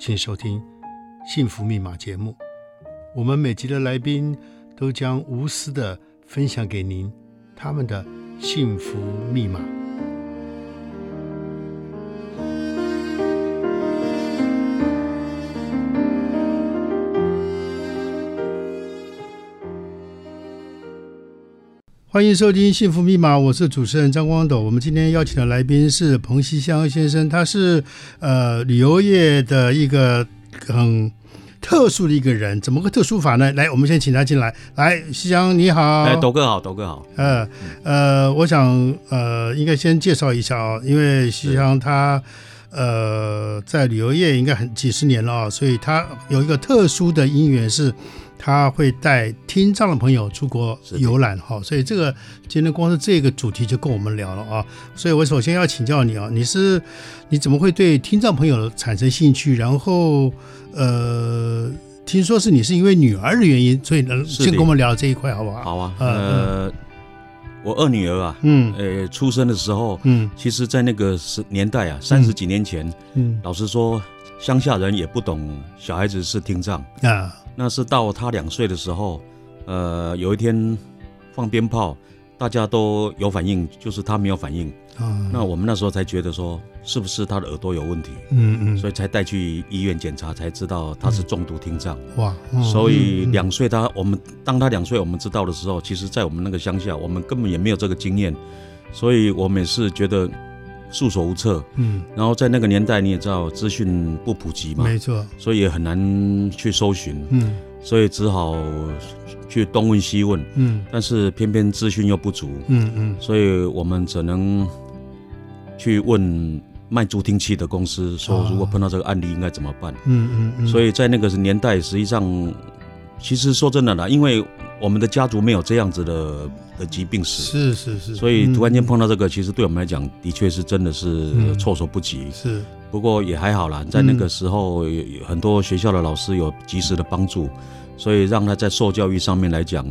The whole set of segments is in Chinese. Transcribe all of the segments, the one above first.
请收听《幸福密码》节目，我们每集的来宾都将无私的分享给您他们的幸福密码。欢迎收听《幸福密码》，我是主持人张光斗。我们今天邀请的来宾是彭西香先生，他是呃旅游业的一个很特殊的一个人。怎么个特殊法呢？来，我们先请他进来。来，西香你好，哎，斗哥好，斗哥好。呃呃，我想呃应该先介绍一下啊，因为西香他呃在旅游业应该很几十年了啊，所以他有一个特殊的因缘是。他会带听障的朋友出国游览，哈，所以这个今天光是这个主题就跟我们聊了啊。所以我首先要请教你啊，你是你怎么会对听障朋友产生兴趣？然后呃，听说是你是因为女儿的原因，所以能先跟我们聊这一块好不好？好啊，呃，我二女儿啊，嗯，呃，出生的时候，嗯，其实在那个时年代啊，三十几年前，嗯，老实说，乡下人也不懂小孩子是听障啊。那是到他两岁的时候，呃，有一天放鞭炮，大家都有反应，就是他没有反应。啊，那我们那时候才觉得说，是不是他的耳朵有问题？嗯嗯，所以才带去医院检查，才知道他是重度听障。哇，所以两岁他，我们当他两岁，我们知道的时候，其实在我们那个乡下，我们根本也没有这个经验，所以我们也是觉得。束手无策，嗯，然后在那个年代你也知道资讯不普及嘛，没错，所以也很难去搜寻，嗯，所以只好去东问西问，嗯，但是偏偏资讯又不足，嗯嗯，所以我们只能去问卖助听器的公司，说如果碰到这个案例应该怎么办，嗯嗯嗯，所以在那个年代，实际上其实说真的啦，因为。我们的家族没有这样子的的疾病史，是是是，所以突然间碰到这个，其实对我们来讲，的确是真的是措手不及。是，不过也还好啦，在那个时候，有很多学校的老师有及时的帮助，所以让他在受教育上面来讲，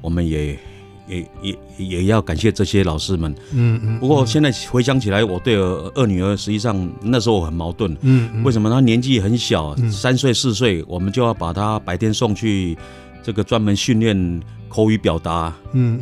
我们也也也也要感谢这些老师们。嗯嗯。不过现在回想起来，我对二女儿实际上那时候我很矛盾。嗯。为什么她年纪很小，三岁四岁，我们就要把她白天送去。这个专门训练口语表达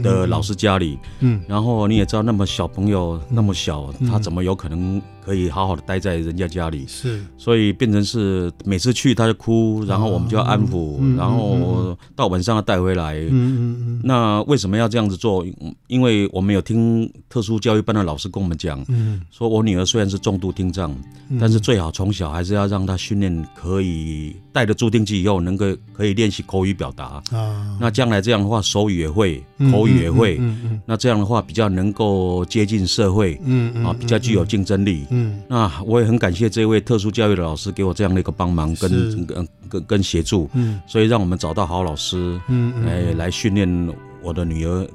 的老师家里，嗯，然后你也知道，那么小朋友那么小，他怎么有可能可以好好的待在人家家里？是，所以变成是每次去他就哭，然后我们就要安抚，然后到晚上要带回来。嗯嗯嗯。那为什么要这样子做？因为我们有听特殊教育班的老师跟我们讲，嗯，说我女儿虽然是重度听障，但是最好从小还是要让她训练可以带着助听器以后，能够可以练习口语表达啊。那将来这样的话。手语也会，口语也会，嗯嗯，那这样的话比较能够接近社会，嗯嗯，啊，比较具有竞争力，嗯，那我也很感谢这位特殊教育的老师给我这样的一个帮忙跟跟跟跟协助，嗯，所以让我们找到好老师，嗯嗯，来来训练我的女儿。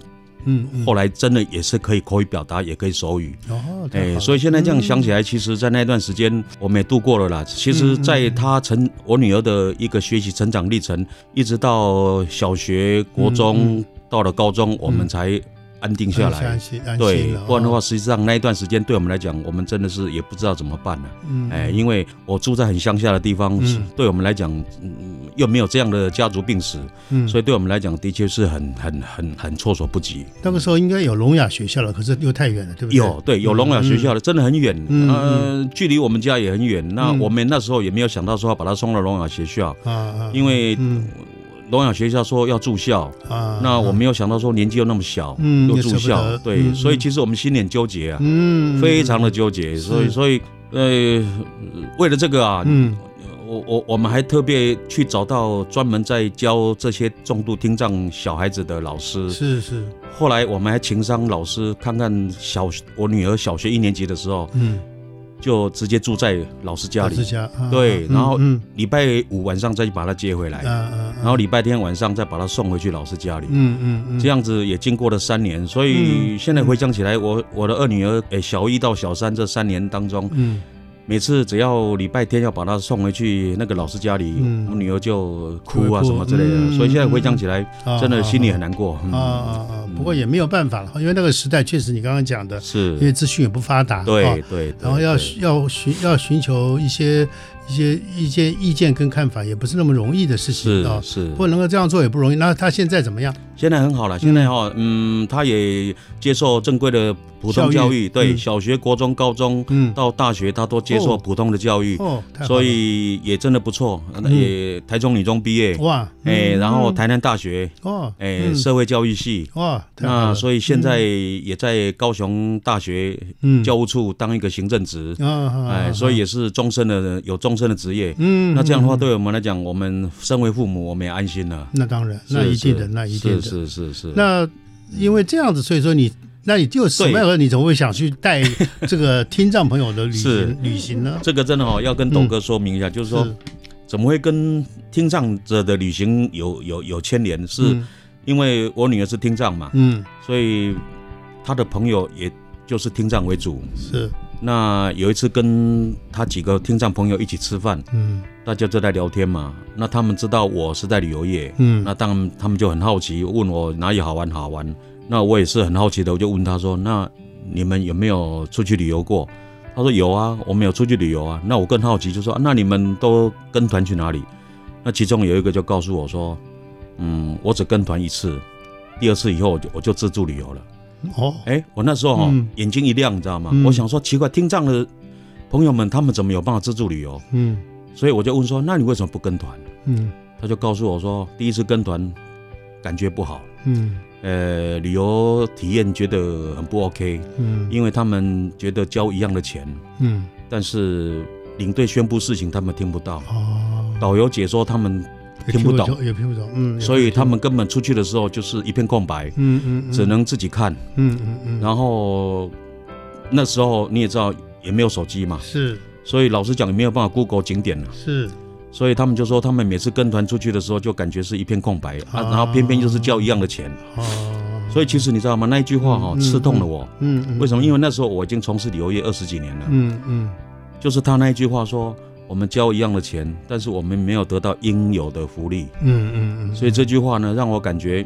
嗯，后来真的也是可以口语表达，也可以手语。哦，哎，所以现在这样想起来，其实，在那段时间我们也度过了啦。其实，在她成我女儿的一个学习成长历程，一直到小学、国中，到了高中，我们才。安定下来，对，不然的话，实际上那一段时间对我们来讲，我们真的是也不知道怎么办了。嗯，哎，因为我住在很乡下的地方，对我们来讲，又没有这样的家族病史，嗯，所以对我们来讲，的确是很很很很措手不及。那个时候应该有聋哑学校了，可是又太远了，对不对？有，对，有聋哑学校的，真的很远，嗯，距离我们家也很远。那我们那时候也没有想到说要把他送到聋哑学校啊，因为。聋哑学校说要住校啊，那我没有想到说年纪又那么小，嗯，又住校，对，所以其实我们心里很纠结啊，嗯，非常的纠结，所以所以呃，为了这个啊，嗯，我我我们还特别去找到专门在教这些重度听障小孩子的老师，是是，后来我们还情商老师看看小我女儿小学一年级的时候，嗯。就直接住在老师家里。老师家，啊、对，然后礼拜五晚上再去把他接回来，然后礼拜天晚上再把他送回去老师家里。嗯嗯嗯，这样子也经过了三年，所以现在回想起来，我我的二女儿，诶，小一到小三这三年当中，嗯。每次只要礼拜天要把他送回去那个老师家里，嗯、我女儿就哭啊什么之类的，嗯、所以现在回想起来，嗯、真的心里很难过。啊啊啊！不过也没有办法了，因为那个时代确实你刚刚讲的，是因为资讯也不发达，对对，对，然后要要寻要寻求一些。一些意见、意见跟看法也不是那么容易的事情啊，是，不过能够这样做也不容易。那他现在怎么样？现在很好了，现在哈，嗯，他也接受正规的普通教育，对，小学、国中、高中，嗯，到大学他都接受普通的教育，哦，所以也真的不错，也台中女中毕业，哇，哎，然后台南大学，哦，哎，社会教育系，哇，那所以现在也在高雄大学教务处当一个行政职，哎，所以也是终身的有终。生的职业，嗯，那这样的话，对我们来讲，我们身为父母，我们也安心了。那当然，那一定的，那一定的，是是是。那因为这样子，所以说你，那你就什么样？你怎么会想去带 这个听障朋友的旅行旅行呢？这个真的哦，要跟董哥说明一下，就是说，怎么会跟听障者的旅行有有有牵连？是因为我女儿是听障嘛，嗯，所以她的朋友也就是听障为主，是。那有一次跟他几个听障朋友一起吃饭，嗯，大家就在聊天嘛。那他们知道我是在旅游业，嗯，那当然他们就很好奇，问我哪里好玩好玩。那我也是很好奇的，我就问他说：“那你们有没有出去旅游过？”他说：“有啊，我们有出去旅游啊。”那我更好奇，就说：“那你们都跟团去哪里？”那其中有一个就告诉我说：“嗯，我只跟团一次，第二次以后我就我就自助旅游了。”哦，哎，我那时候哈眼睛一亮，你知道吗？我想说奇怪，听障的朋友们他们怎么有办法自助旅游？嗯，所以我就问说，那你为什么不跟团？嗯，他就告诉我说，第一次跟团感觉不好，嗯，呃，旅游体验觉得很不 OK，嗯，因为他们觉得交一样的钱，嗯，但是领队宣布事情他们听不到，哦，导游解说他们。听不懂，也听不懂，嗯，所以他们根本出去的时候就是一片空白，嗯嗯，只能自己看，嗯嗯嗯，然后那时候你也知道也没有手机嘛，是，所以老实讲也没有办法 Google 景点了，是，所以他们就说他们每次跟团出去的时候就感觉是一片空白啊，然后偏偏就是交一样的钱，哦，所以其实你知道吗？那一句话哈刺痛了我，嗯嗯，为什么？因为那时候我已经从事旅游业二十几年了，嗯嗯，就是他那一句话说。我们交一样的钱，但是我们没有得到应有的福利。嗯嗯嗯。所以这句话呢，让我感觉，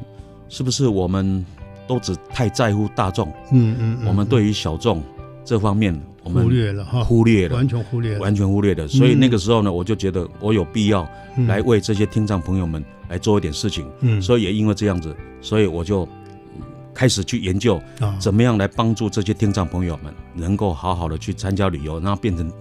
是不是我们都只太在乎大众？嗯嗯。我们对于小众这方面，我们忽略了哈，忽略了，完全忽略了，完全忽略了。所以那个时候呢，我就觉得我有必要来为这些听障朋友们来做一点事情。嗯。所以也因为这样子，所以我就开始去研究，怎么样来帮助这些听障朋友们能够好好的去参加旅游，然后变成。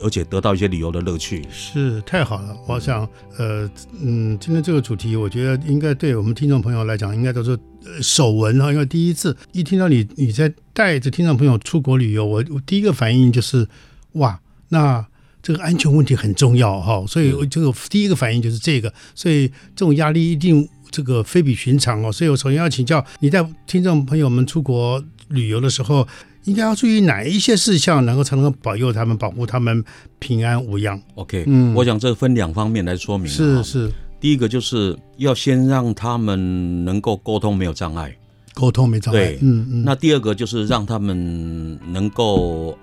而且得到一些旅游的乐趣，是太好了。我想，呃，嗯，今天这个主题，我觉得应该对我们听众朋友来讲，应该都是首闻哈。因为第一次一听到你你在带着听众朋友出国旅游，我我第一个反应就是，哇，那这个安全问题很重要哈。所以这个第一个反应就是这个，所以这种压力一定这个非比寻常哦。所以我首先要请教你，带听众朋友们出国旅游的时候。应该要注意哪一些事项，能够才能够保佑他们、保护他们平安无恙？OK，嗯，我想这分两方面来说明。是是，第一个就是要先让他们能够沟通没有障碍，沟通没障碍。对，嗯嗯。那第二个就是让他们能够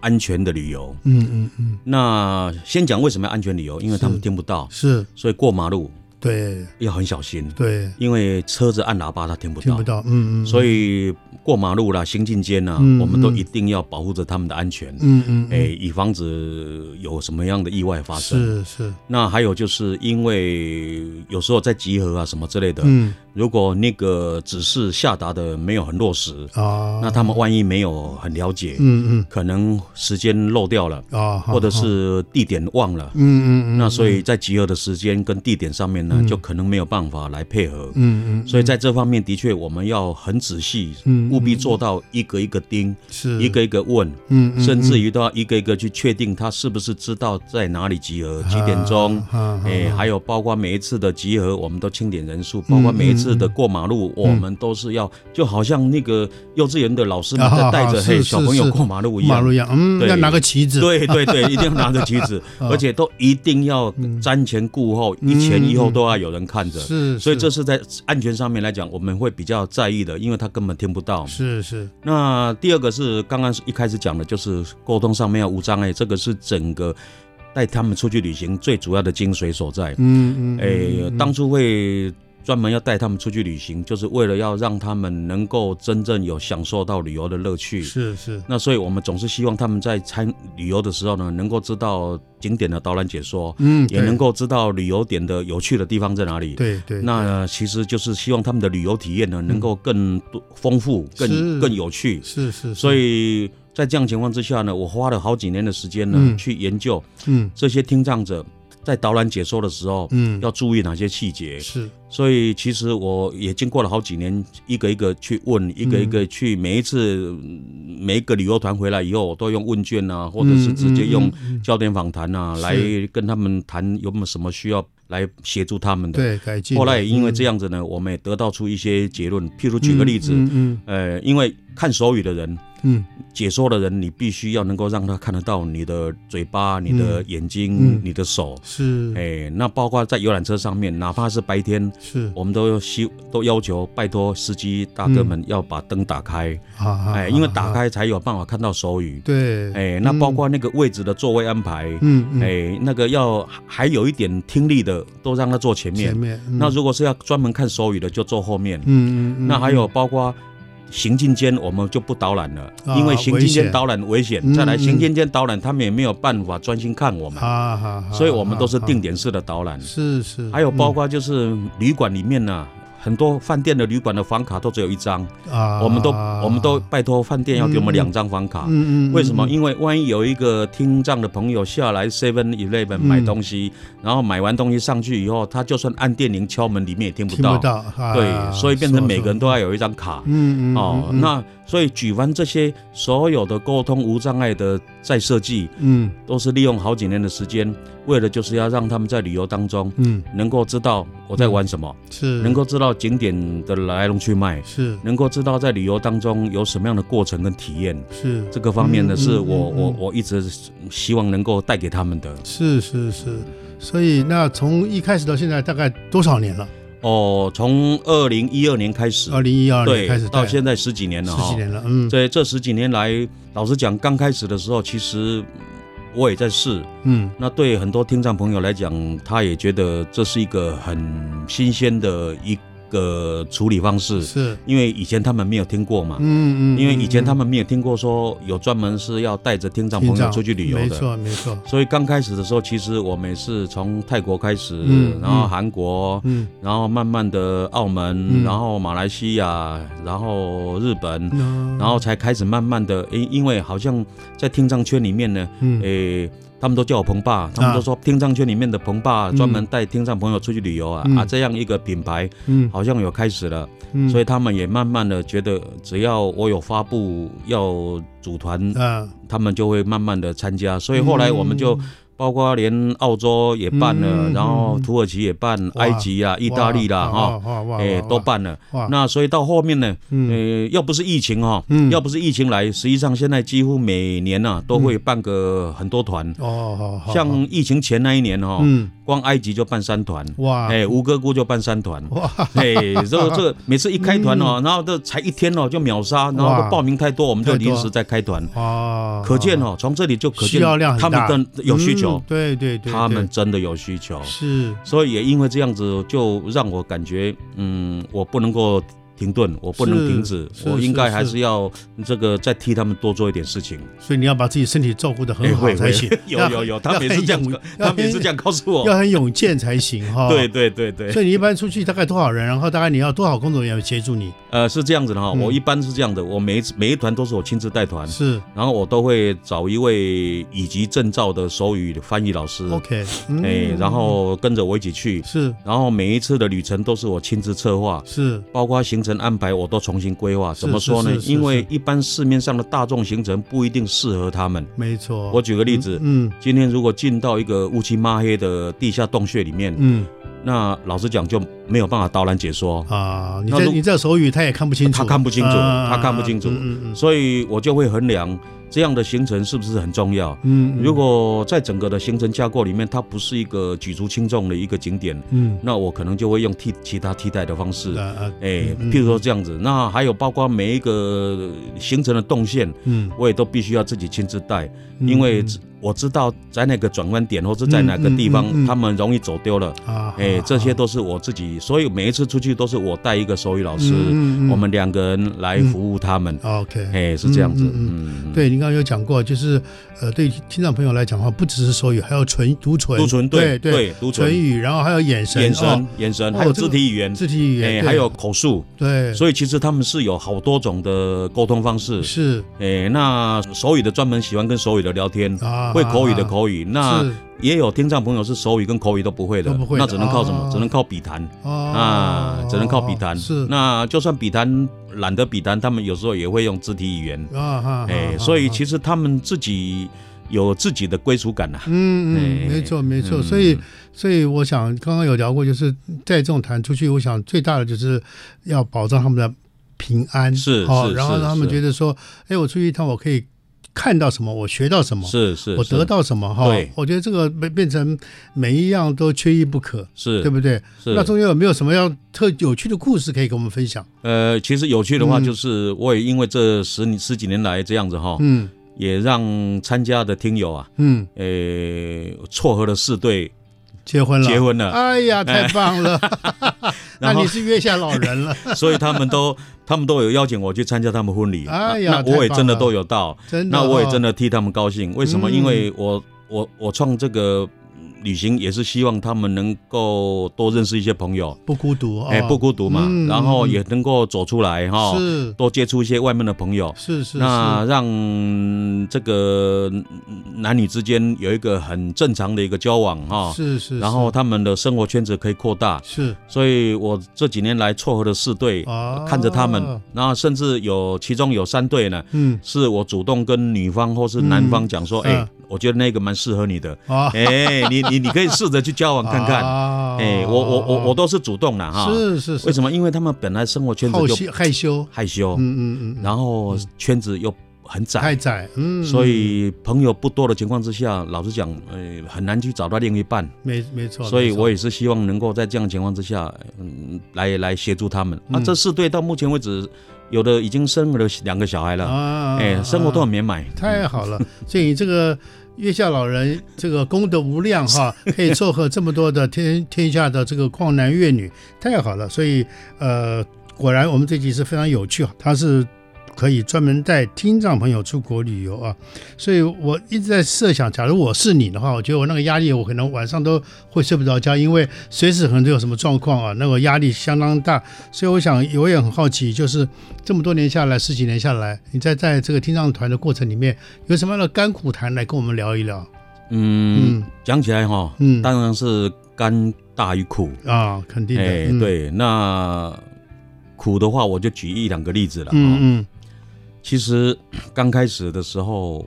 安全的旅游。嗯嗯嗯。那先讲为什么要安全旅游？因为他们听不到，是，所以过马路。对，要很小心。对，因为车子按喇叭，他听不到，听不到。嗯嗯。所以过马路啦，行进间呐，我们都一定要保护着他们的安全。嗯嗯。哎，以防止有什么样的意外发生。是是。那还有就是因为有时候在集合啊什么之类的，嗯，如果那个指示下达的没有很落实啊，那他们万一没有很了解，嗯嗯，可能时间漏掉了啊，或者是地点忘了，嗯嗯嗯，那所以在集合的时间跟地点上面呢。呢，就可能没有办法来配合。嗯嗯。所以在这方面，的确我们要很仔细，务必做到一个一个盯，是。一个一个问，嗯，甚至于都要一个一个去确定他是不是知道在哪里集合，几点钟，哎，还有包括每一次的集合，我们都清点人数，包括每一次的过马路，我们都是要，就好像那个幼稚园的老师们在带着嘿小朋友过马路一样，马路一样，嗯，要拿个旗子，对对对，一定要拿着旗子，而且都一定要瞻前顾后，一前一后都要有人看着，是，所以这是在安全上面来讲，我们会比较在意的，因为他根本听不到，是是。那第二个是刚刚一开始讲的，就是沟通上面要无障碍，这个是整个带他们出去旅行最主要的精髓所在，嗯嗯，哎，当初会。专门要带他们出去旅行，就是为了要让他们能够真正有享受到旅游的乐趣。是是。那所以我们总是希望他们在参旅游的时候呢，能够知道景点的导览解说，嗯，也能够知道旅游点的有趣的地方在哪里。对对。那其实就是希望他们的旅游体验呢，能够更多丰富、更更有趣。是是。所以在这样情况之下呢，我花了好几年的时间呢，去研究，嗯，这些听障者。在导览解说的时候，嗯，要注意哪些细节？是，所以其实我也经过了好几年，一个一个去问，一个一个去，每一次每一个旅游团回来以后，我都用问卷啊，或者是直接用焦点访谈啊，来跟他们谈有没有什么需要来协助他们的。对，改进。后来也因为这样子呢，我们也得到出一些结论。譬如举个例子，嗯，呃，因为看手语的人。嗯，解说的人，你必须要能够让他看得到你的嘴巴、你的眼睛、你的手。是，哎，那包括在游览车上面，哪怕是白天，是，我们都希都要求拜托司机大哥们要把灯打开。哎，因为打开才有办法看到手语。对，哎，那包括那个位置的座位安排，嗯，哎，那个要还有一点听力的，都让他坐前面。前面。那如果是要专门看手语的，就坐后面。嗯嗯。那还有包括。行进间我们就不导览了，因为行进间导览危险。再来，行进间导览他们也没有办法专心看我们，所以我们都是定点式的导览。是是。还有包括就是旅馆里面呢。很多饭店的旅馆的房卡都只有一张，啊，我们都我们都拜托饭店要给我们两张房卡，嗯嗯，为什么？因为万一有一个听障的朋友下来 Seven Eleven 买东西，然后买完东西上去以后，他就算按电铃敲门，里面也听不到，对，所以变成每个人都要有一张卡，嗯嗯，哦，那。所以举凡这些所有的沟通无障碍的再设计，嗯，都是利用好几年的时间，为了就是要让他们在旅游当中，嗯，能够知道我在玩什么，是。能够知道景点的来龙去脉，是。能够知道在旅游当中有什么样的过程跟体验，是。这个方面呢，是我我我一直希望能够带给他们的。是是是，所以那从一开始到现在大概多少年了？哦，从二零一二年开始，二零一二年开始到现在十几年了，十几年了。嗯，这这十几年来，老实讲，刚开始的时候，其实我也在试。嗯，那对很多听障朋友来讲，他也觉得这是一个很新鲜的一。个处理方式。是，因为以前他们没有听过嘛，嗯嗯，因为以前他们没有听过说有专门是要带着听障朋友出去旅游的，没错没错。所以刚开始的时候，其实我们是从泰国开始，然后韩国，嗯，然后慢慢的澳门，然后马来西亚，然后日本，然后才开始慢慢的，因因为好像在听障圈里面呢，诶。他们都叫我鹏爸，他们都说听障圈里面的鹏爸专门带听障朋友出去旅游啊、嗯、啊，这样一个品牌，嗯，好像有开始了，嗯，所以他们也慢慢的觉得，只要我有发布要组团，啊，他们就会慢慢的参加，所以后来我们就。包括连澳洲也办了，然后土耳其也办，埃及啊、意大利啦，哈，哎，都办了。那所以到后面呢，呃，要不是疫情哈，要不是疫情来，实际上现在几乎每年呐都会办个很多团。哦，像疫情前那一年哈，光埃及就办三团。哇，哎，吴哥窟就办三团。哇，哎，这个这个每次一开团哦，然后这才一天哦就秒杀，然后报名太多，我们就临时再开团。哦，可见哦，从这里就可见他们的有需求。对对对，他们真的有需求，是，所以也因为这样子，就让我感觉，嗯，我不能够停顿，我不能停止，我应该还是要这个再替他们多做一点事情。所以你要把自己身体照顾得很好才行。有有有，他每次这样，他每次这样告诉我，要很勇健才行哈。对对对对。所以你一般出去大概多少人？然后大概你要多少工作人员协助你？呃，是这样子的哈，我一般是这样的，我每一次每一团都是我亲自带团，是，然后我都会找一位以及证照的手语翻译老师，OK，哎，然后跟着我一起去，是，然后每一次的旅程都是我亲自策划，是，包括行程安排我都重新规划。怎么说呢？因为一般市面上的大众行程不一定适合他们，没错。我举个例子，嗯，今天如果进到一个乌漆抹黑的地下洞穴里面，嗯。那老实讲就没有办法导览解说。啊，你这你这手语他也看不清楚，他看不清楚，他看不清楚，所以我就会衡量。这样的行程是不是很重要？嗯，如果在整个的行程架构里面，它不是一个举足轻重的一个景点，嗯，那我可能就会用替其他替代的方式，哎，譬如说这样子。那还有包括每一个行程的动线，嗯，我也都必须要自己亲自带，因为我知道在哪个转弯点或者在哪个地方，他们容易走丢了，啊哎，这些都是我自己，所以每一次出去都是我带一个手语老师，我们两个人来服务他们。OK，哎，是这样子，嗯，对，你。刚刚有讲过，就是呃，对听障朋友来讲的话，不只是手语，还有唇读唇，读唇，对对，读唇。语，然后还有眼神，眼神，眼神，还有肢体语言，肢体语言，还有口述，对，所以其实他们是有好多种的沟通方式，是，哎，那手语的专门喜欢跟手语的聊天，会口语的口语，那也有听障朋友是手语跟口语都不会的，那只能靠什么？只能靠笔谈啊，只能靠笔谈，是，那就算笔谈。懒得笔谈，他们有时候也会用肢体语言啊，哎，所以其实他们自己有自己的归属感呐。嗯嗯，没错没错。所以所以我想刚刚有聊过，就是在这种团出去，我想最大的就是要保障他们的平安，是好，然后让他们觉得说，哎，我出去一趟，我可以。看到什么，我学到什么，是是，我得到什么哈。我觉得这个变变成每一样都缺一不可，是对不对？是。那中间有没有什么样特有趣的故事可以跟我们分享？呃，其实有趣的话，就是我也因为这十十几年来这样子哈，嗯，也让参加的听友啊，嗯，呃，撮合了四对。结婚了，结婚了，哎呀，太棒了！那你是月下老人了，所以他们都他们都有邀请我去参加他们婚礼，哎呀，那我也真的都有到，真的，那我也真的替他们高兴。为什么？因为我我我创这个。旅行也是希望他们能够多认识一些朋友，不孤独，哎，不孤独嘛，然后也能够走出来哈，是。多接触一些外面的朋友，是是，那让这个男女之间有一个很正常的一个交往哈，是是，然后他们的生活圈子可以扩大，是，所以我这几年来撮合了四对，看着他们，然后甚至有其中有三对呢，嗯，是我主动跟女方或是男方讲说，哎。我觉得那个蛮适合你的，哎，你你你你可以试着去交往看看，哎，我我我我都是主动的哈，是是是，为什么？因为他们本来生活圈子就害羞。害羞，嗯嗯嗯，然后圈子又很窄。太窄，嗯，所以朋友不多的情况之下，老实讲，呃，很难去找到另一半，没没错，所以我也是希望能够在这样的情况之下，嗯，来来协助他们。啊，这四对到目前为止。有的已经生了两个小孩了，哎，生活都很圆满，太好了。所以你这个月下老人，这个功德无量哈，可以撮合这么多的天天下的这个旷男怨女，太好了。所以呃，果然我们这集是非常有趣，他是。可以专门带听障朋友出国旅游啊，所以我一直在设想，假如我是你的话，我觉得我那个压力，我可能晚上都会睡不着觉，因为随时可能都有什么状况啊，那个压力相当大。所以我想，我也很好奇，就是这么多年下来，十几年下来，你在在这个听障团的过程里面，有什么样的甘苦谈来跟我们聊一聊？嗯，讲起来哈，嗯，当然是甘大于苦啊，肯定的。哎，对，那苦的话，我就举一两个例子了。嗯嗯。其实刚开始的时候，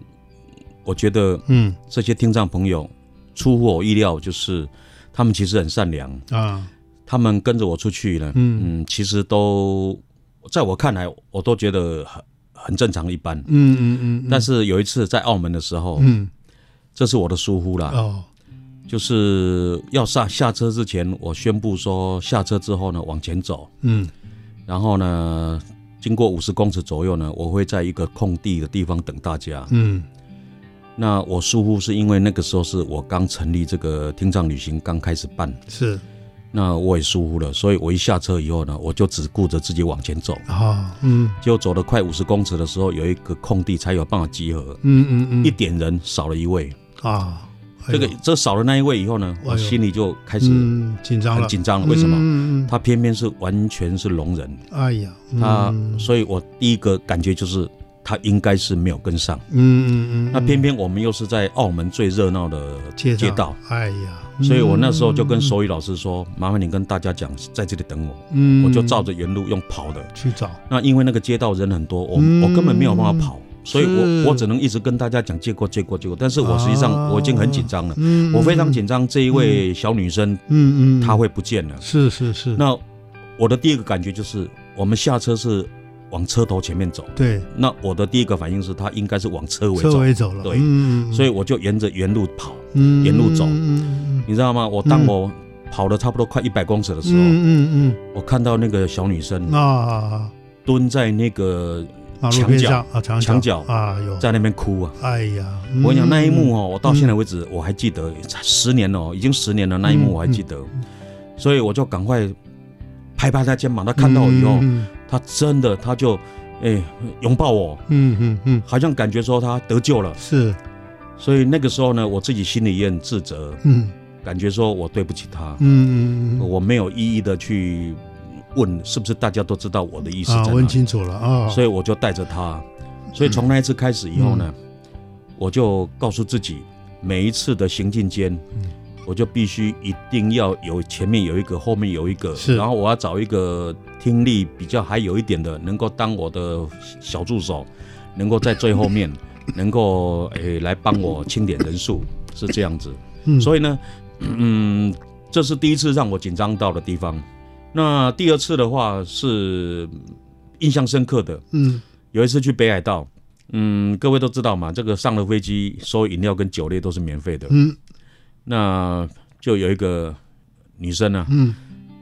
我觉得，嗯，这些听障朋友出乎我意料，就是他们其实很善良啊。他们跟着我出去呢，嗯，其实都在我看来，我都觉得很很正常一般。嗯嗯嗯。但是有一次在澳门的时候，嗯，这是我的疏忽了。哦，就是要下下车之前，我宣布说下车之后呢，往前走。嗯，然后呢。经过五十公尺左右呢，我会在一个空地的地方等大家。嗯，那我疏忽是因为那个时候是我刚成立这个听障旅行刚开始办，是，那我也疏忽了，所以我一下车以后呢，我就只顾着自己往前走。啊，嗯，就走了快五十公尺的时候，有一个空地才有办法集合。嗯嗯嗯，一点人少了一位。啊，这个这少了那一位以后呢，我心里就开始紧张了，紧张了。为什么？他偏偏是完全是聋人。哎呀，他，所以我第一个感觉就是他应该是没有跟上。嗯嗯嗯。那偏偏我们又是在澳门最热闹的街道。哎呀，所以我那时候就跟手语老师说：“麻烦你跟大家讲，在这里等我。”嗯，我就照着原路用跑的去找。那因为那个街道人很多，我我根本没有办法跑。所以我我只能一直跟大家讲借过借过借过，但是我实际上我已经很紧张了，我非常紧张这一位小女生，嗯嗯，她会不见了，是是是。那我的第一个感觉就是，我们下车是往车头前面走，对。那我的第一个反应是，她应该是往车尾走，车尾走了，对。所以我就沿着原路跑，沿路走，你知道吗？我当我跑了差不多快一百公尺的时候，嗯嗯，我看到那个小女生啊，蹲在那个。墙角啊，墙角啊，有。在那边哭啊！哎呀，我跟你讲那一幕哦，我到现在为止我还记得，十年了，已经十年了，那一幕我还记得，所以我就赶快拍拍他肩膀。他看到我以后，他真的他就哎拥抱我，嗯嗯嗯，好像感觉说他得救了。是，所以那个时候呢，我自己心里也很自责，嗯，感觉说我对不起他，嗯嗯，我没有一一的去。问是不是大家都知道我的意思？啊，问清楚了啊！所以我就带着他，所以从那一次开始以后呢，我就告诉自己，每一次的行进间，我就必须一定要有前面有一个，后面有一个，然后我要找一个听力比较还有一点的，能够当我的小助手，能够在最后面，能够诶来帮我清点人数，是这样子。所以呢，嗯，这是第一次让我紧张到的地方。那第二次的话是印象深刻的，嗯，有一次去北海道，嗯，各位都知道嘛，这个上了飞机，所有饮料跟酒类都是免费的，嗯，那就有一个女生呢，嗯，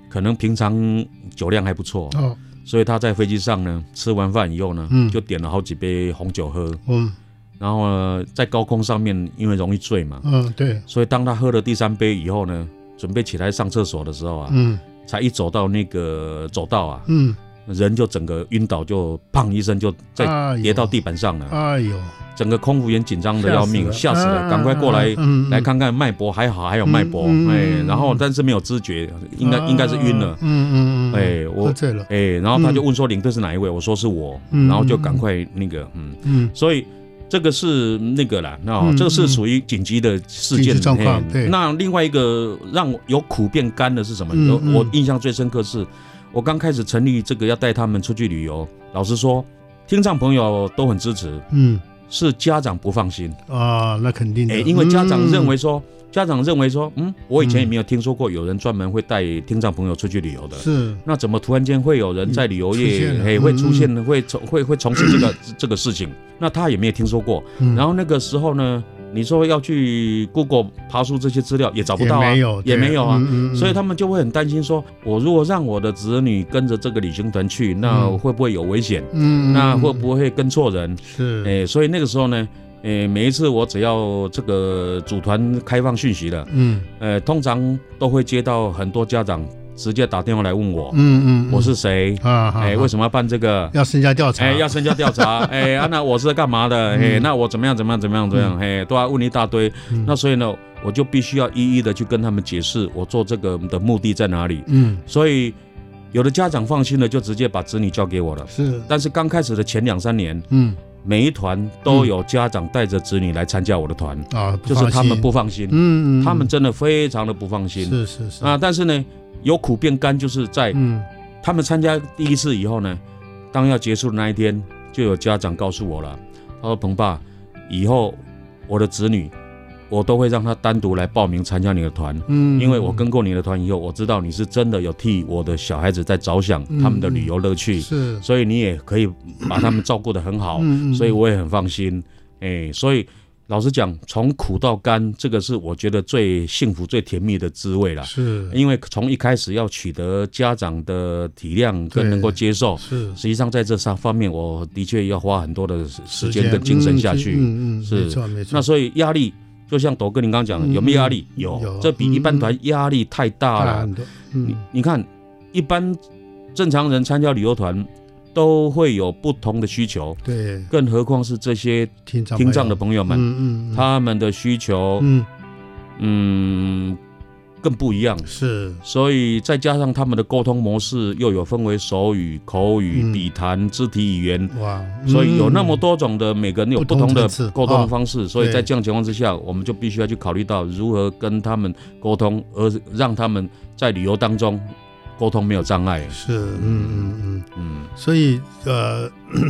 可能平常酒量还不错，哦，所以她在飞机上呢，吃完饭以后呢，嗯，就点了好几杯红酒喝，嗯，然后呢，在高空上面，因为容易醉嘛，嗯，对，所以当她喝了第三杯以后呢，准备起来上厕所的时候啊，嗯。才一走到那个走道啊，嗯，人就整个晕倒，就砰一声就再跌到地板上了。哎呦，整个空服员紧张的要命，吓死了，赶快过来来看看脉搏还好，还有脉搏，哎，然后但是没有知觉，应该应该是晕了。嗯嗯嗯，哎，我哎，然后他就问说领队是哪一位？我说是我，然后就赶快那个，嗯。嗯，所以。这个是那个啦，那这个是属于紧急的事件状况。对，那另外一个让我由苦变甘的是什么？有我印象最深刻是，我刚开始成立这个要带他们出去旅游，老实说，听障朋友都很支持，嗯，是家长不放心啊，那肯定的，因为家长认为说。家长认为说，嗯，我以前也没有听说过有人专门会带听障朋友出去旅游的。是，那怎么突然间会有人在旅游业，嘿，会出现，会从会会从事这个这个事情？那他也没有听说过。然后那个时候呢，你说要去 Google 爬出这些资料，也找不到啊，也没有啊。所以他们就会很担心，说我如果让我的子女跟着这个旅行团去，那会不会有危险？嗯，那会不会跟错人？是，哎，所以那个时候呢。诶，每一次我只要这个组团开放讯息了，嗯，呃，通常都会接到很多家长直接打电话来问我，嗯嗯，我是谁啊？哎，为什么要办这个？要身家调查？哎，要身家调查？哎，啊，那我是干嘛的？哎，那我怎么样？怎么样？怎么样？怎么样？哎，都要问一大堆。那所以呢，我就必须要一一的去跟他们解释我做这个的目的在哪里。嗯，所以有的家长放心了，就直接把子女交给我了。是，但是刚开始的前两三年，嗯。每一团都有家长带着子女来参加我的团啊，就是他们不放心，嗯，他们真的非常的不放心，是是是。啊，但是呢，有苦变甘，就是在他们参加第一次以后呢，当要结束的那一天，就有家长告诉我了，他说：“彭爸，以后我的子女。”我都会让他单独来报名参加你的团，嗯，因为我跟过你的团以后，我知道你是真的有替我的小孩子在着想，他们的旅游乐趣，是，所以你也可以把他们照顾得很好，所以我也很放心，哎，所以老实讲，从苦到甘，这个是我觉得最幸福、最甜蜜的滋味了，是，因为从一开始要取得家长的体谅跟能够接受，是，实际上在这三方面，我的确要花很多的时间跟精神下去，嗯嗯，是，没错没错，那所以压力。就像抖哥您刚刚讲的，有没有压力？有，这比一般团压力太大了。你你看，一般正常人参加旅游团都会有不同的需求，对，更何况是这些听障的朋友们，他们的需求，嗯。更不一样，是，所以再加上他们的沟通模式又有分为手语、口语、笔谈、肢体语言，哇，所以有那么多种的，每个人有不同的沟通方式，所以在这样情况之下，我们就必须要去考虑到如何跟他们沟通，而让他们在旅游当中沟通没有障碍。是，嗯嗯嗯嗯，所以呃，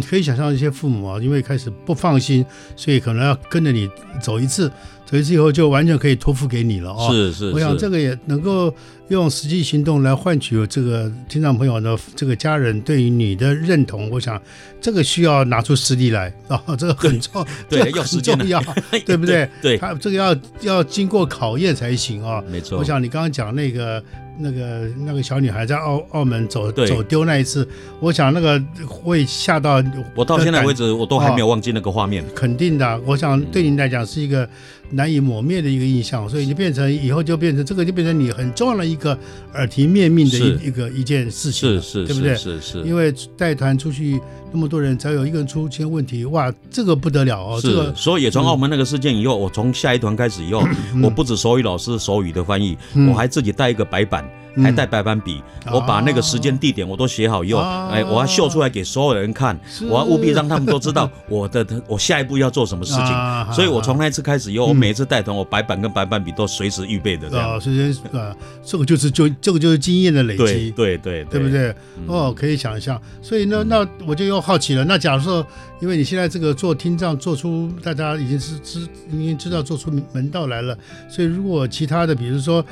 可以想象一些父母啊，因为开始不放心，所以可能要跟着你走一次。所以之后就完全可以托付给你了哦。是是，我想这个也能够用实际行动来换取这个听障朋友的这个家人对于你的认同。我想这个需要拿出实力来啊，这个很重，对，要很重要，对不对？对，他这个要要经过考验才行啊。没错。我想你刚刚讲那个那个那个小女孩在澳澳门走走丢那一次，我想那个会吓到我，到现在为止我都还没有忘记那个画面。肯定的，我想对您来讲是一个。难以磨灭的一个印象，所以就变成以后就变成这个就变成你很重要的一个耳提面命的一一个一件事情，是是，对不对？是是。因为带团出去那么多人，只要有一个人出现问题，哇，这个不得了哦。是。这个、所以也从澳门那个事件以后，我从下一团开始以后，我不止手语老师手语的翻译，我还自己带一个白板。还带白板笔，我把那个时间地点我都写好以后，哎，我要秀出来给所有人看，我要务必让他们都知道我的 我下一步要做什么事情。所以我从那一次开始以后，我每次带团，我白板跟白板笔都随时预备的。啊，时间啊，这个就是就这个就是经验的累积，对对对不对？哦，可以想象。所以呢，那我就又好奇了。那假如说，因为你现在这个做听障做出大家已经是知已经知道做出门道来了，所以如果其他的，比如说。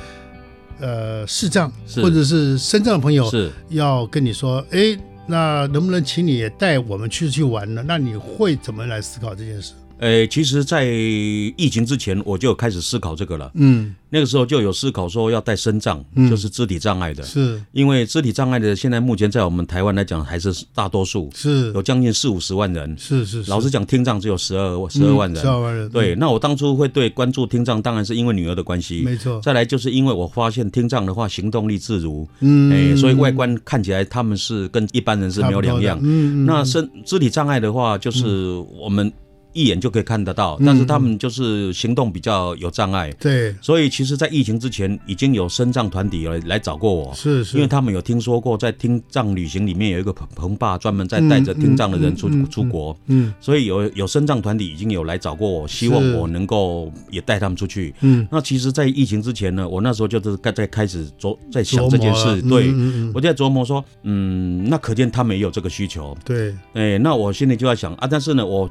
呃，视障或者是身障的朋友是要跟你说，哎，那能不能请你也带我们去去玩呢？那你会怎么来思考这件事？呃，其实，在疫情之前，我就开始思考这个了。嗯，那个时候就有思考说要带身障，就是肢体障碍的。是，因为肢体障碍的现在目前在我们台湾来讲还是大多数，是有将近四五十万人。是是，老实讲，听障只有十二十二万人。十二万人。对，那我当初会对关注听障，当然是因为女儿的关系。没错。再来就是因为我发现听障的话，行动力自如。嗯。哎，所以外观看起来他们是跟一般人是没有两样。嗯嗯。那身肢体障碍的话，就是我们。一眼就可以看得到，但是他们就是行动比较有障碍。对，所以其实，在疫情之前，已经有身障团体来来找过我，是是，因为他们有听说过，在听障旅行里面有一个彭彭爸专门在带着听障的人出出国，嗯，所以有有身障团体已经有来找过我，希望我能够也带他们出去。嗯，那其实，在疫情之前呢，我那时候就是在在开始琢在想这件事，对，我就在琢磨说，嗯，那可见他们也有这个需求。对，哎，那我心里就在想啊，但是呢，我。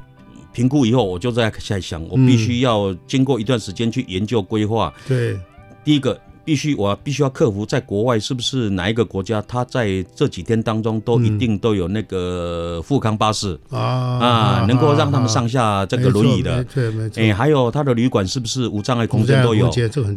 评估以后，我就在在想，我必须要经过一段时间去研究规划。对，第一个必须我必须要克服，在国外是不是哪一个国家，他在这几天当中都一定都有那个富康巴士啊啊，能够让他们上下这个轮椅的。对，没错。哎，还有他的旅馆是不是无障碍空间都有？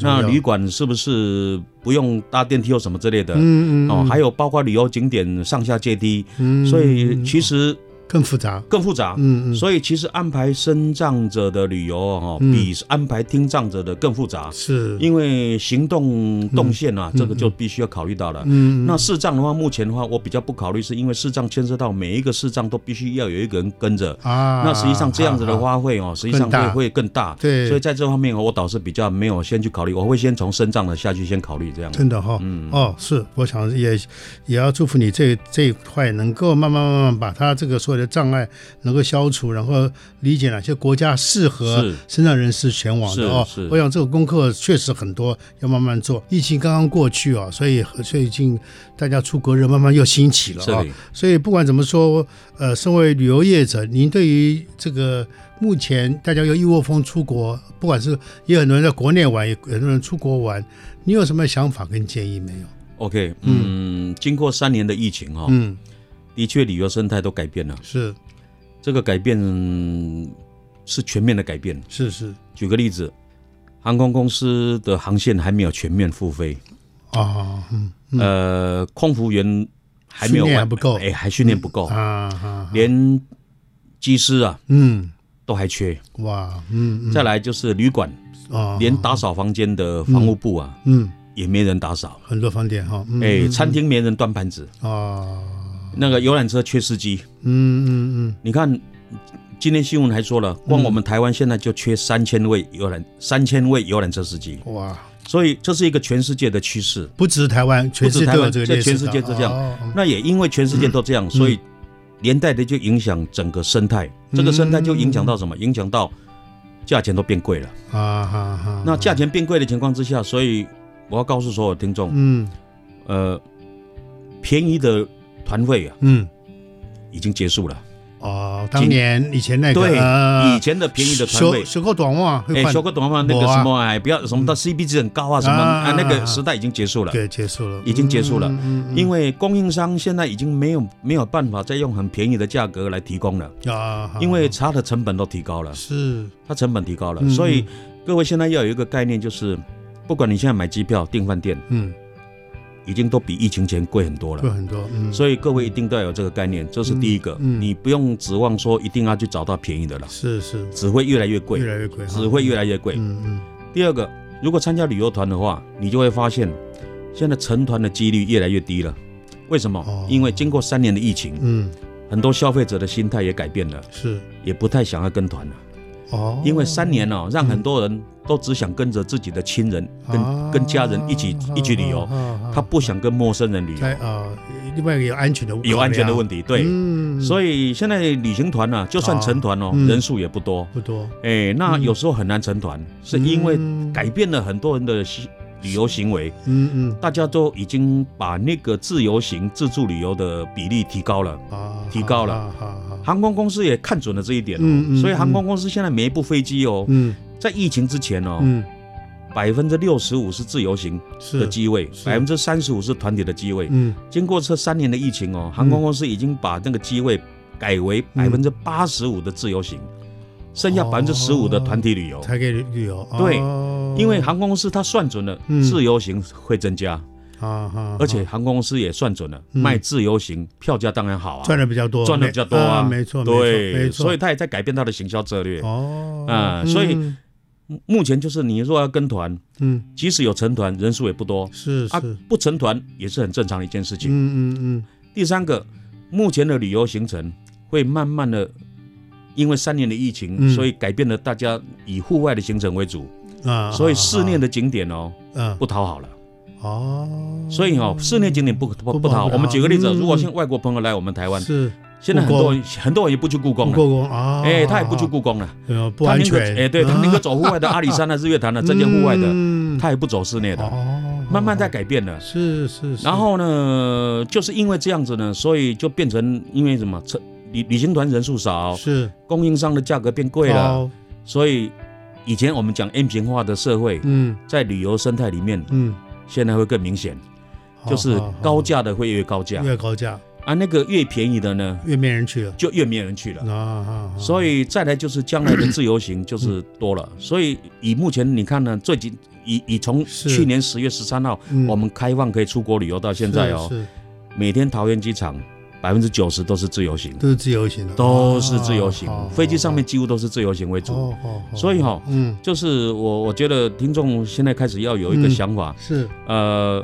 那旅馆是不是不用搭电梯或什么之类的？嗯嗯。哦，还有包括旅游景点上下阶梯。嗯。所以其实。更复杂，更复杂，嗯嗯，所以其实安排身障者的旅游哈，比安排听障者的更复杂，是，因为行动动线啊，这个就必须要考虑到了。嗯，那视障的话，目前的话，我比较不考虑，是因为视障牵涉到每一个视障都必须要有一个人跟着。啊。那实际上这样子的花费哦，实际上会会更大。对，所以在这方面我倒是比较没有先去考虑，我会先从身障的下去先考虑这样。真的哈，嗯，哦，是，我想也也要祝福你这这一块能够慢慢慢慢把它这个说。的障碍能够消除，然后理解哪些国家适合身障人士前往的哦。我想这个功课确实很多，要慢慢做。疫情刚刚过去啊，所以最近大家出国热慢慢又兴起了啊。所以不管怎么说，呃，身为旅游业者，您对于这个目前大家又一窝蜂出国，不管是也有很多人在国内玩，也有很多人出国玩，你有什么想法跟建议没有？OK，嗯，经过三年的疫情哈，嗯。的确，旅游生态都改变了。是，这个改变是全面的改变。是是。举个例子，航空公司的航线还没有全面复飞啊。嗯。呃，空服员还没有完，不够。哎，还训练不够啊。连机师啊，嗯，都还缺。哇，嗯。再来就是旅馆啊，连打扫房间的房屋部啊，嗯，也没人打扫。很多饭店哈，哎，餐厅没人端盘子啊。那个游览车缺司机，嗯嗯嗯，你看今天新闻还说了，光我们台湾现在就缺三千位游览，三千位游览车司机。哇！所以这是一个全世界的趋势，不止台湾，全世界都这个，在全世界都这样。那也因为全世界都这样，所以连带的就影响整个生态。这个生态就影响到什么？影响到价钱都变贵了啊！哈哈。那价钱变贵的情况之下，所以我要告诉所有听众，嗯，呃，便宜的团费啊，嗯，已经结束了。哦，当年以前那个对以前的便宜的团费，修个短袜，哎，修个短袜那个什么哎，不要什么到 CP 值很高啊什么啊，那个时代已经结束了，对，结束了，已经结束了，因为供应商现在已经没有没有办法再用很便宜的价格来提供了。啊，因为它的成本都提高了，是。它成本提高了，所以各位现在要有一个概念，就是不管你现在买机票订饭店，嗯。已经都比疫情前贵很多了，贵很多，嗯，所以各位一定都要有这个概念，这是第一个，你不用指望说一定要去找到便宜的了，是是，只会越来越贵，越来越贵，只会越来越贵，嗯嗯。第二个，如果参加旅游团的话，你就会发现，现在成团的几率越来越低了，为什么？因为经过三年的疫情，嗯，很多消费者的心态也改变了，是，也不太想要跟团了。哦，因为三年哦，让很多人都只想跟着自己的亲人、跟跟家人一起一起旅游，他不想跟陌生人旅游。啊，另外一个有安全的有安全的问题，对，所以现在旅行团呢，就算成团哦，人数也不多，不多。哎，那有时候很难成团，是因为改变了很多人的旅游行为。嗯嗯，大家都已经把那个自由行、自助旅游的比例提高了，啊提高了。航空公司也看准了这一点哦，所以航空公司现在每一部飞机哦，嗯。在疫情之前哦，百分之六十五是自由行的机位，百分之三十五是团体的机位。嗯。经过这三年的疫情哦，航空公司已经把那个机位改为百分之八十五的自由行，剩下百分之十五的团体旅游。才可以旅游。对，因为航空公司它算准了自由行会增加。啊而且航空公司也算准了，卖自由行票价当然好啊，赚的比较多，赚的比较多啊，没错，对，没错，所以他也在改变他的行销策略。哦，啊，所以目前就是你若要跟团，嗯，即使有成团，人数也不多，是是，不成团也是很正常的一件事情。嗯嗯嗯。第三个，目前的旅游行程会慢慢的，因为三年的疫情，所以改变了大家以户外的行程为主啊，所以室内的景点哦，嗯，不讨好了。哦，所以哦，室内景点不不不好。我们举个例子，如果像外国朋友来我们台湾，是现在很多人很多人也不去故宫了。故宫啊，哎，他也不去故宫了，不安全。哎，对他宁可走户外的 阿里山啊、日月潭啊，这些户外的，他也不走室内的。哦，慢慢在改变了。是是。然后呢，就是因为这样子呢，所以就变成因为什么？旅旅行团人数少，是。供应商的价格变贵了，所以以前我们讲 M 型化的社会，嗯，在旅游生态里面，嗯。现在会更明显，就是高价的会越高价，越高价。啊，那个越便宜的呢，越没人去了，就越没人去了。啊。所以再来就是将来的自由行就是多了。所以以目前你看呢，最近以以从去年十月十三号我们开放可以出国旅游到现在哦，每天桃园机场。百分之九十都是自由行，都是自由行，都是自由行。飞机上面几乎都是自由行为主，所以哈，嗯，就是我我觉得听众现在开始要有一个想法，是。呃，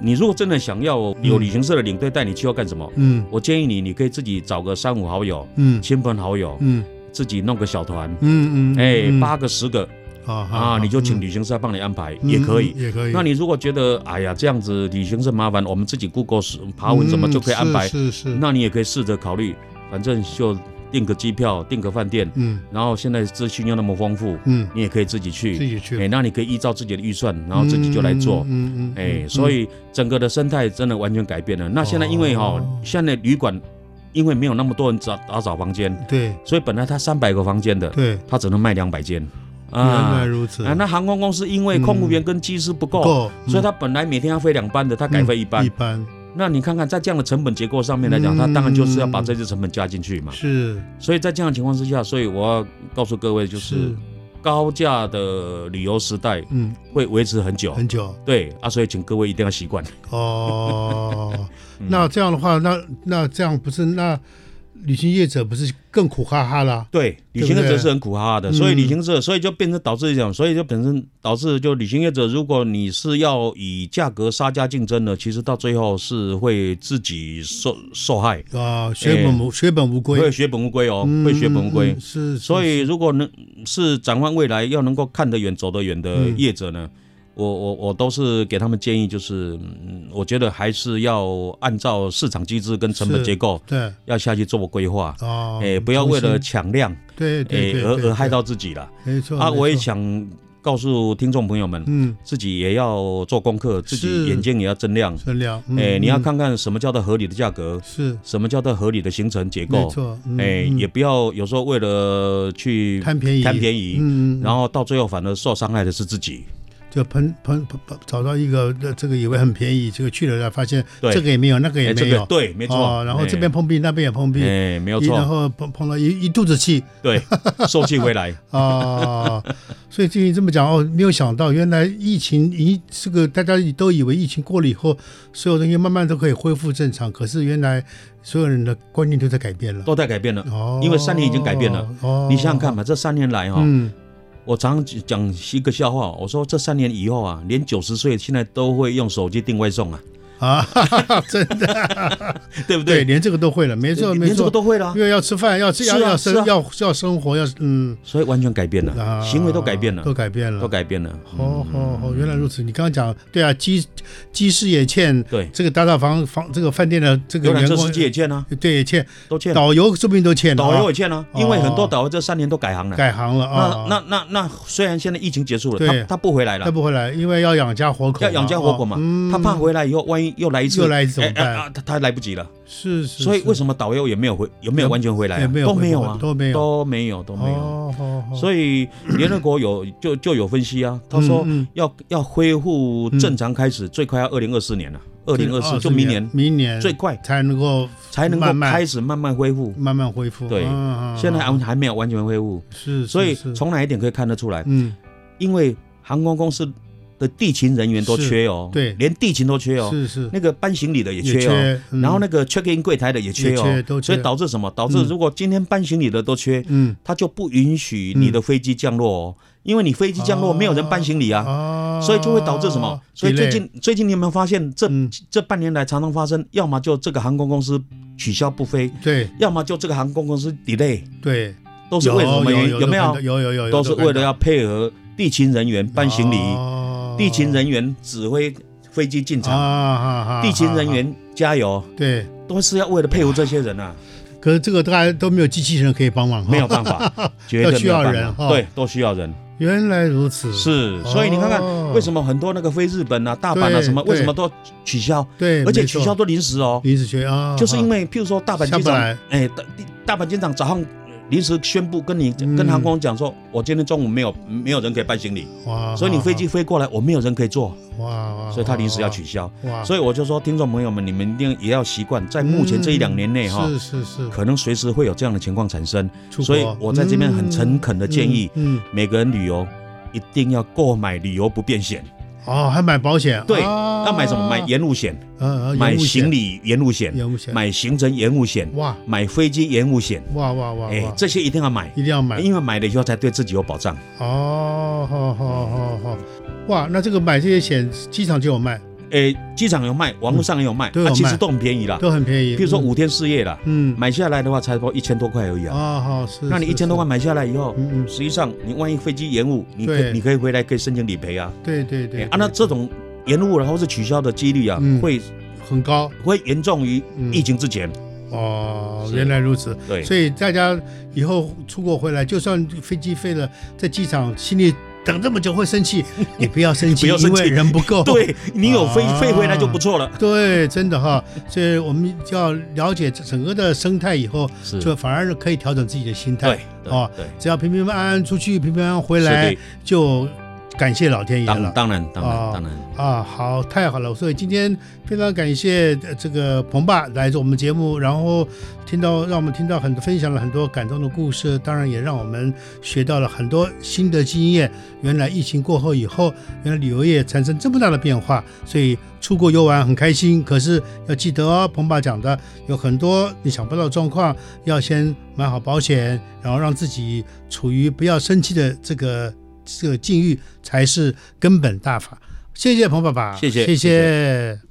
你如果真的想要有旅行社的领队带你去要干什么？嗯，我建议你，你可以自己找个三五好友，嗯，亲朋好友，嗯，自己弄个小团，嗯嗯，哎，八个十个。啊啊！你就请旅行社帮你安排也可以，也可以。那你如果觉得哎呀这样子旅行社麻烦，我们自己 Google 爬文怎么就可以安排？是是。那你也可以试着考虑，反正就订个机票，订个饭店，嗯。然后现在资讯又那么丰富，嗯，你也可以自己去，自己去。哎，那你可以依照自己的预算，然后自己就来做，嗯嗯。哎，所以整个的生态真的完全改变了。那现在因为哈，现在旅馆因为没有那么多人找打扫房间，对，所以本来他三百个房间的，对，他只能卖两百间。原来如此啊！那航空公司因为空服员跟机师不够，所以他本来每天要飞两班的，他改飞一班。一班。那你看看，在这样的成本结构上面来讲，他当然就是要把这些成本加进去嘛。是。所以在这样的情况之下，所以我要告诉各位，就是高价的旅游时代，嗯，会维持很久很久。对啊，所以请各位一定要习惯。哦。那这样的话，那那这样不是那旅行业者不是更苦哈哈啦？对，旅行业者是很苦哈哈的，所以旅行社，所以就变成导致这样，所以就本身导致就旅行业者，如果你是要以价格杀价竞争呢，其实到最后是会自己受受害啊，血本无血本无归，会血本无归哦，会血本无归。是，是，所以如果能是展望未来，要能够看得远、走得远的业者呢？嗯我我我都是给他们建议，就是嗯，我觉得还是要按照市场机制跟成本结构，对，要下去做规划哦，哎，不要为了抢量，对对，而而害到自己了，没错啊，我也想告诉听众朋友们，嗯，自己也要做功课，自己眼睛也要增亮，睁亮，哎，你要看看什么叫做合理的价格，是。什么叫做合理的行程结构，没错，哎，也不要有时候为了去贪便宜贪便宜，嗯，然后到最后反而受伤害的是自己。就喷喷喷找到一个，这个以为很便宜，结果去了才发现这个也没有，那个也没有，对，没错。然后这边碰壁，那边也碰壁，哎，没有错。然后碰碰到一一肚子气，对，受气回来啊。所以最近这么讲哦，没有想到原来疫情一这个大家都以为疫情过了以后，所有东西慢慢都可以恢复正常，可是原来所有人的观念都在改变了，都在改变了。哦，因为三年已经改变了。哦，你想想看嘛，这三年来哈。我常常讲一个笑话，我说这三年以后啊，连九十岁现在都会用手机订外送啊。啊，真的，对不对？连这个都会了，没错，没错，连这个都会了，因为要吃饭，要吃，要要生，要要生活，要嗯，所以完全改变了，行为都改变了，都改变了，都改变了。哦哦哦，原来如此。你刚刚讲，对啊，机机师也欠，对。这个打扫房房这个饭店的这个员工，司机也欠啊，对，也欠，都欠。导游说不定都欠，导游也欠啊，因为很多导游这三年都改行了，改行了啊。那那那那虽然现在疫情结束了，他他不回来了，他不回来，因为要养家活口，要养家活口嘛，他怕回来以后万一又来一次，又来一次。哎啊，他他来不及了，是是，所以为什么导游也没有回，有没有完全回来？都没有啊，都没有，都没有，都没有。所以联合国有就就有分析啊，他说要要恢复正常开始，最快要二零二四年了，二零二四就明年，明年最快。才能够才能够开始慢慢恢复，慢慢恢复。对，现在还还没有完全恢复，是，所以从哪一点可以看得出来？嗯，因为航空公司。的地勤人员都缺哦，对，连地勤都缺哦，是是，那个搬行李的也缺哦，然后那个 check in 柜台的也缺哦，所以导致什么？导致如果今天搬行李的都缺，嗯，他就不允许你的飞机降落哦，因为你飞机降落没有人搬行李啊，所以就会导致什么？所以最近最近你有没有发现，这这半年来常常发生，要么就这个航空公司取消不飞，对，要么就这个航空公司 delay，对，都是为什么？原因？有没有？有有有，都是为了要配合地勤人员搬行李。地勤人员指挥飞机进场，啊地勤人员加油，对，都是要为了配合这些人啊。可是这个大家都没有机器人可以帮忙，没有办法，绝对需要人，对，都需要人。原来如此，是，所以你看看为什么很多那个飞日本啊、大阪啊什么，为什么都取消？对，而且取消都临时哦，临时取消，就是因为譬如说大阪机场，哎，大大阪机场早上。临时宣布跟你跟航空讲说，我今天中午没有没有人可以搬行李，所以你飞机飞过来，我没有人可以坐，哇，所以他临时要取消，所以我就说，听众朋友们，你们一定也要习惯，在目前这一两年内哈，是是是，可能随时会有这样的情况产生，所以我在这边很诚恳的建议，嗯，每个人旅游一定要购买旅游不便险。哦，还买保险？对，要买什么？买延误险，买行李延误险，买行程延误险，哇，买飞机延误险，哇哇哇！哎，这些一定要买，一定要买，因为买了以后才对自己有保障。哦，好好好好，哇，那这个买这些险，机场就有卖。诶，机场有卖，网络上也有卖，它其实都很便宜啦，都很便宜。比如说五天四夜啦，嗯，买下来的话才不一千多块而已啊。啊，好是。那你一千多块买下来以后，嗯嗯，实际上你万一飞机延误，你可你可以回来可以申请理赔啊。对对对。啊，那这种延误然后是取消的几率啊，会很高，会严重于疫情之前。哦，原来如此。对，所以大家以后出国回来，就算飞机飞了，在机场心里。等这么久会生气，你不要生气，因为人不够。对，你有飞飞回来就不错了。对，真的哈，所以我们就要了解整个的生态以后，就反而可以调整自己的心态。对，哦，只要平平安安出去，平平安安回来，就感谢老天爷了。当然，当然，当然啊，好，太好了。所以今天非常感谢这个彭爸来做我们节目，然后听到让我们听到很多分享了很多感动的故事，当然也让我们学到了很多新的经验。原来疫情过后以后，原来旅游业产生这么大的变化，所以出国游玩很开心。可是要记得哦，彭爸讲的有很多你想不到的状况，要先买好保险，然后让自己处于不要生气的这个这个境遇才是根本大法。谢谢彭爸爸，谢谢，谢谢。谢谢。